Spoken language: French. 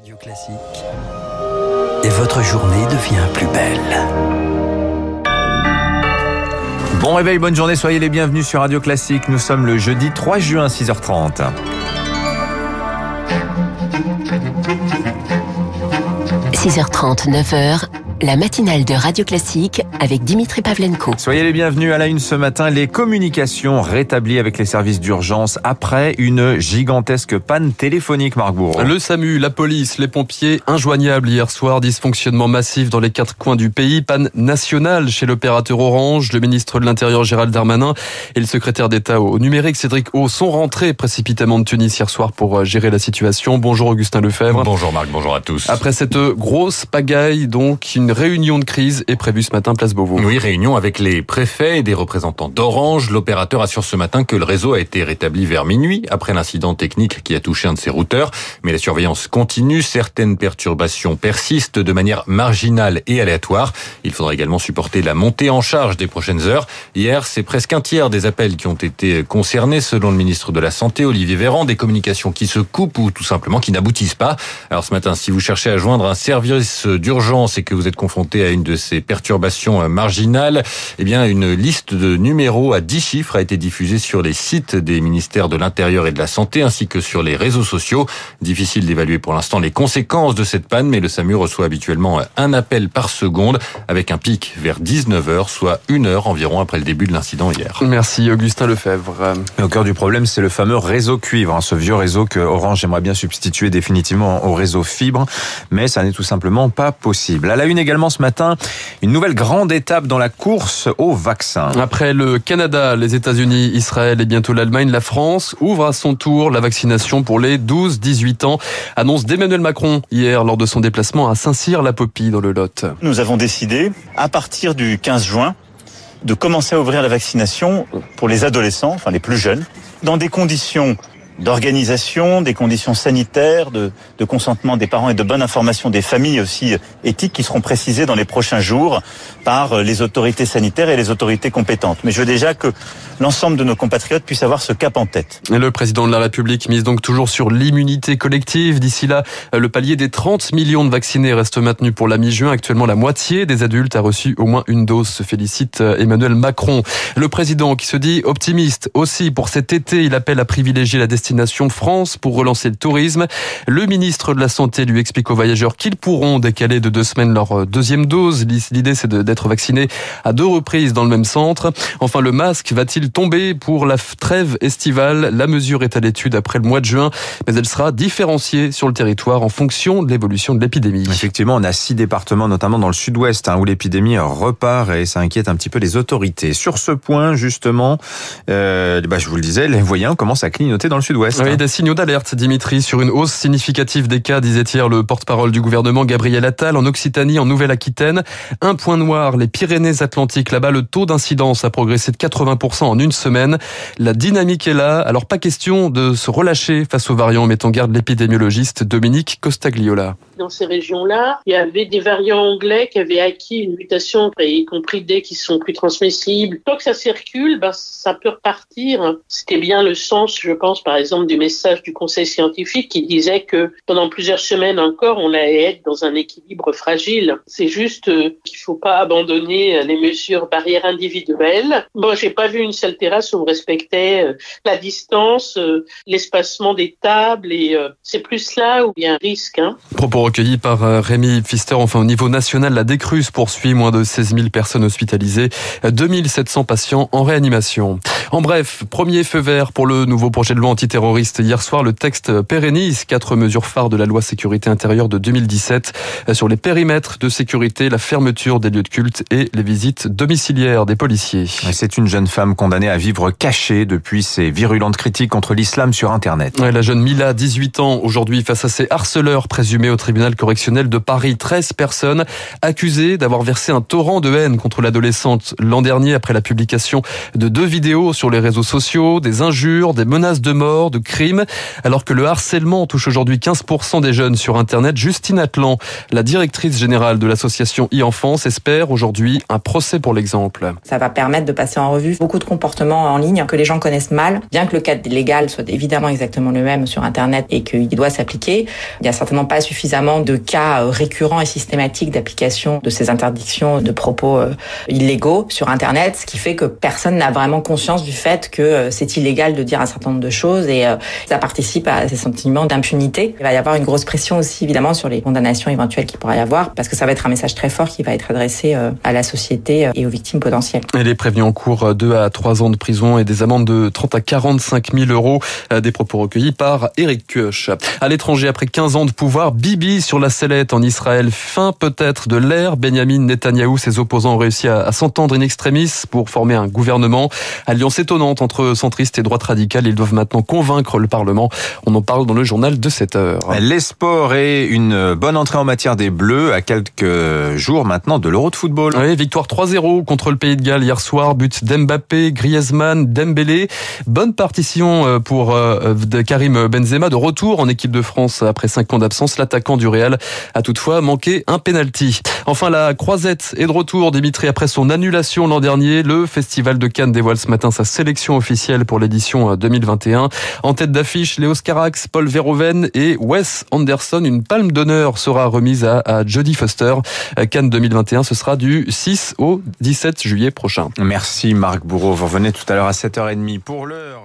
Radio Classique. Et votre journée devient plus belle. Bon réveil, bonne journée, soyez les bienvenus sur Radio Classique. Nous sommes le jeudi 3 juin, 6h30. – 6h30, 9h, la matinale de Radio Classique avec Dimitri Pavlenko. Soyez les bienvenus à la une ce matin. Les communications rétablies avec les services d'urgence après une gigantesque panne téléphonique, Marc Bourreau. Le SAMU, la police, les pompiers injoignables hier soir. Dysfonctionnement massif dans les quatre coins du pays. Panne nationale chez l'opérateur Orange. Le ministre de l'Intérieur Gérald Darmanin et le secrétaire d'État au numérique Cédric O sont rentrés précipitamment de Tunis hier soir pour euh, gérer la situation. Bonjour Augustin Lefebvre. Bonjour Marc, bonjour à tous. Après cette grosse pagaille, donc, une réunion de crise est prévue ce matin place Beauvau. Oui, réunion avec les préfets et des représentants d'Orange. L'opérateur assure ce matin que le réseau a été rétabli vers minuit après l'incident technique qui a touché un de ses routeurs. Mais la surveillance continue. Certaines perturbations persistent de manière marginale et aléatoire. Il faudra également supporter la montée en charge des prochaines heures. Hier, c'est presque un tiers des appels qui ont été concernés, selon le ministre de la Santé, Olivier Véran, des communications qui se coupent ou tout simplement qui n'aboutissent pas. Alors ce matin, si vous cherchez à joindre un service d'urgence et que vous êtes confronté à une de ces perturbations marginales, eh bien, une liste de numéros à 10 chiffres a été diffusée sur les sites des ministères de l'Intérieur et de la Santé ainsi que sur les réseaux sociaux. Difficile d'évaluer pour l'instant les conséquences de cette panne, mais le SAMU reçoit habituellement un appel par seconde avec un pic vers 19h, soit une heure environ après le début de l'incident hier. Merci Augustin Lefebvre. Et au cœur du problème, c'est le fameux réseau cuivre, hein, ce vieux réseau que Orange aimerait bien substituer définitivement au réseau fibre, mais ça n'est tout simplement pas possible. À la une également ce matin, une nouvelle grande étape dans la course au vaccin. Après le Canada, les États-Unis, Israël et bientôt l'Allemagne, la France ouvre à son tour la vaccination pour les 12-18 ans. Annonce d'Emmanuel Macron hier lors de son déplacement à Saint-Cyr-la-Popie dans le Lot. Nous avons décidé, à partir du 15 juin, de commencer à ouvrir la vaccination pour les adolescents, enfin les plus jeunes, dans des conditions d'organisation, des conditions sanitaires, de, de, consentement des parents et de bonne information des familles aussi éthiques qui seront précisées dans les prochains jours par les autorités sanitaires et les autorités compétentes. Mais je veux déjà que l'ensemble de nos compatriotes puissent avoir ce cap en tête. Le président de la République mise donc toujours sur l'immunité collective. D'ici là, le palier des 30 millions de vaccinés reste maintenu pour la mi-juin. Actuellement, la moitié des adultes a reçu au moins une dose, se félicite Emmanuel Macron. Le président qui se dit optimiste aussi pour cet été, il appelle à privilégier la destination France pour relancer le tourisme. Le ministre de la Santé lui explique aux voyageurs qu'ils pourront décaler de deux semaines leur deuxième dose. L'idée, c'est d'être vaccinés à deux reprises dans le même centre. Enfin, le masque va-t-il tomber pour la trêve estivale? La mesure est à l'étude après le mois de juin, mais elle sera différenciée sur le territoire en fonction de l'évolution de l'épidémie. Effectivement, on a six départements, notamment dans le sud-ouest, hein, où l'épidémie repart et ça inquiète un petit peu les autorités. Sur ce point, justement, euh, bah, je vous le disais, les voyants commencent à clignoter dans le sud-ouest. Oui, des signaux d'alerte, Dimitri, sur une hausse significative des cas, disait hier le porte-parole du gouvernement Gabriel Attal, en Occitanie, en Nouvelle-Aquitaine. Un point noir, les Pyrénées-Atlantiques. Là-bas, le taux d'incidence a progressé de 80% en une semaine. La dynamique est là. Alors, pas question de se relâcher face aux variants, met en garde l'épidémiologiste Dominique Costagliola. Dans ces régions-là, il y avait des variants anglais qui avaient acquis une mutation, y compris des qui sont plus transmissibles. Tant que ça circule, ben, ça peut repartir. C'était bien le sens, je pense, par exemple, du message du Conseil scientifique qui disait que pendant plusieurs semaines encore, on allait être dans un équilibre fragile. C'est juste qu'il faut pas abandonner les mesures barrières individuelles. Bon, j'ai pas vu une seule terrasse où on respectait la distance, l'espacement des tables et c'est plus là où il y a un risque. Hein. Propos recueillis par Rémi Pfister. Enfin, au niveau national, la décrue se poursuit. Moins de 16 000 personnes hospitalisées, 2700 patients en réanimation. En bref, premier feu vert pour le nouveau projet de loi antiterroriste. Hier soir, le texte pérennise quatre mesures phares de la loi sécurité intérieure de 2017 sur les périmètres de sécurité, la fermeture des lieux de culte et les visites domiciliaires des policiers. C'est une jeune femme condamnée à vivre cachée depuis ses virulentes critiques contre l'islam sur Internet. Ouais, la jeune Mila, 18 ans, aujourd'hui face à ses harceleurs présumés au tribunal correctionnel de Paris. 13 personnes accusées d'avoir versé un torrent de haine contre l'adolescente l'an dernier après la publication de deux vidéos sur les réseaux sociaux, des injures, des menaces de mort de crimes. Alors que le harcèlement touche aujourd'hui 15% des jeunes sur Internet, Justine Atlan, la directrice générale de l'association e-enfance, espère aujourd'hui un procès pour l'exemple. Ça va permettre de passer en revue beaucoup de comportements en ligne que les gens connaissent mal, bien que le cadre légal soit évidemment exactement le même sur Internet et qu'il doit s'appliquer. Il n'y a certainement pas suffisamment de cas euh, récurrents et systématiques d'application de ces interdictions de propos euh, illégaux sur Internet, ce qui fait que personne n'a vraiment conscience du fait que euh, c'est illégal de dire un certain nombre de choses et ça participe à ces sentiments d'impunité. Il va y avoir une grosse pression aussi évidemment sur les condamnations éventuelles qu'il pourrait y avoir parce que ça va être un message très fort qui va être adressé à la société et aux victimes potentielles. Elle est prévenue en cours 2 à 3 ans de prison et des amendes de 30 à 45 000 euros. Des propos recueillis par Eric Kioch. À l'étranger, après 15 ans de pouvoir, Bibi sur la sellette en Israël. Fin peut-être de l'ère. Benjamin Netanyahou, ses opposants ont réussi à, s'entendre in extremis pour former un gouvernement. Alliance étonnante entre centristes et droite radicale. Ils doivent maintenant le Parlement. On en parle dans le journal de 7 heures. Les sports et une bonne entrée en matière des Bleus à quelques jours maintenant de l'Euro de football. Oui, victoire 3-0 contre le Pays de Galles hier soir. But d'Mbappé, Griezmann, Dembélé. Bonne partition euh, pour euh, Karim Benzema de retour en équipe de France après 5 ans d'absence. L'attaquant du Real a toutefois manqué un penalty. Enfin, la croisette est de retour. Dimitri, après son annulation l'an dernier, le Festival de Cannes dévoile ce matin sa sélection officielle pour l'édition 2021. En tête d'affiche, Léo Carax, Paul Verhoeven et Wes Anderson. Une palme d'honneur sera remise à, à Jodie Foster. Cannes 2021, ce sera du 6 au 17 juillet prochain. Merci Marc Bourreau. Vous revenez tout à l'heure à 7h30 pour l'heure.